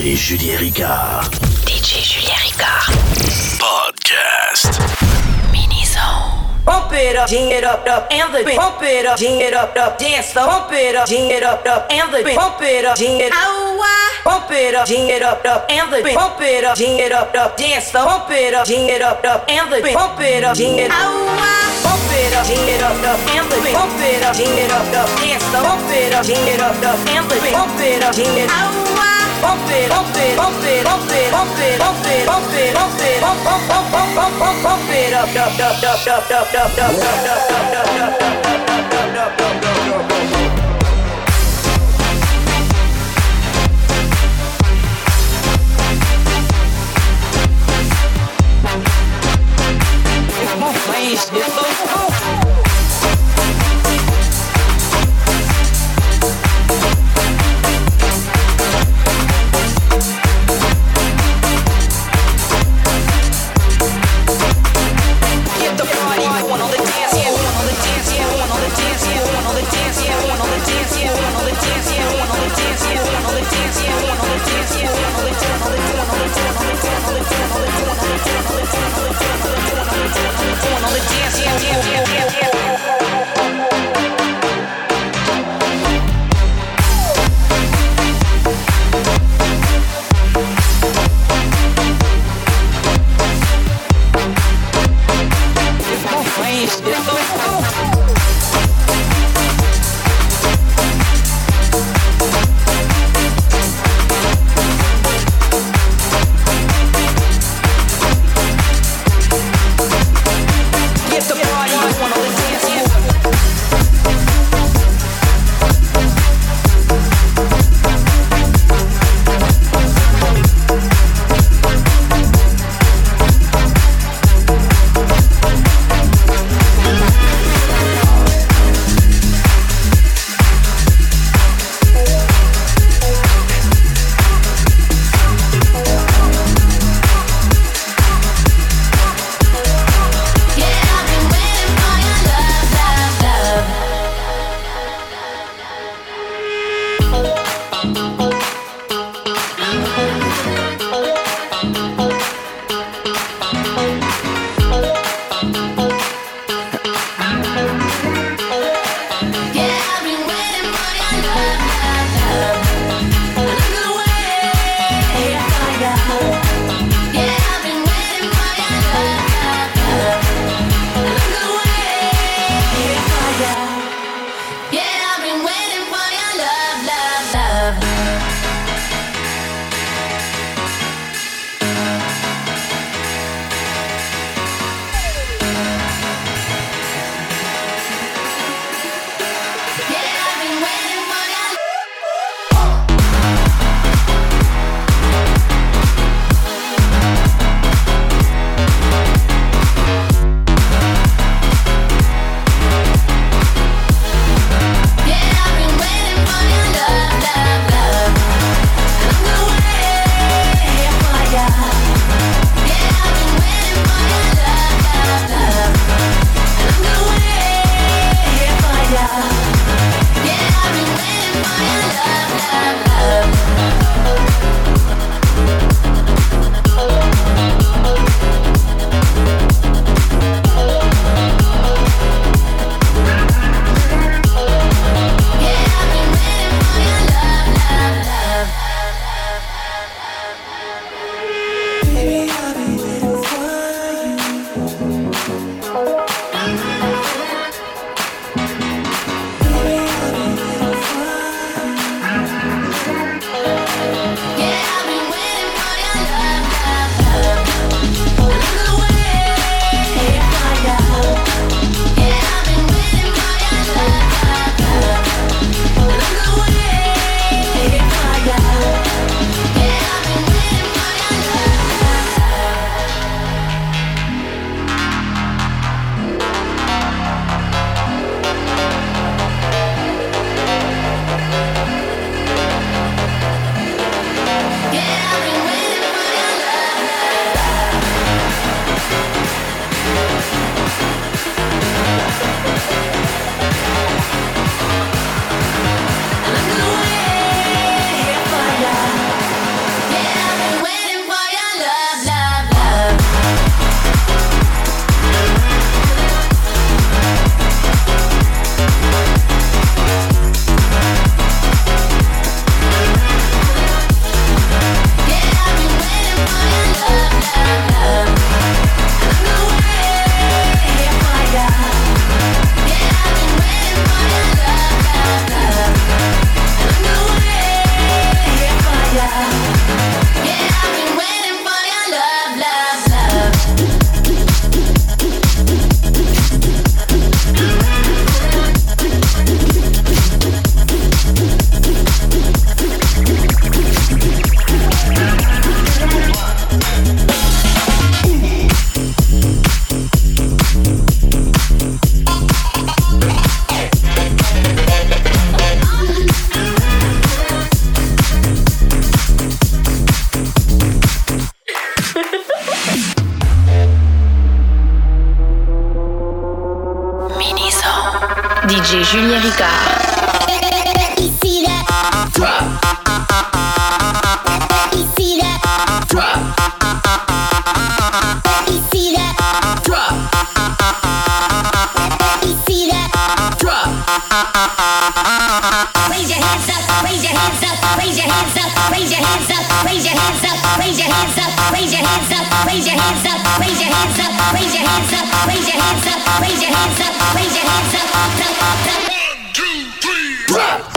DJ Julien Ricard. DJ Julien Ricard. Podcast. Minizone. Pump it up, ding it up, up, and the pump it up, ding it up, up, dance the pump it up, ding it up, up, and the pump it up, ding it up, pump it up, ding it up, up, and the pump it up, ding it up, up, dance the pump it up, ding it up, up, and the pump it up, ding it up, pump it up, ding it up, up, and the pump it up, ding it up, up, dance the pump it up, ding it up, up, and the pump it up, ding it up. It's my place, it's so cool. Julien Ricard. Raise your hands up! Raise your hands up! Raise your hands up! Raise your hands up! Raise your hands up! Raise your hands up! Raise your hands up! Raise your hands up! Raise your hands up! Raise your hands up! Raise your hands One, two, three, rock!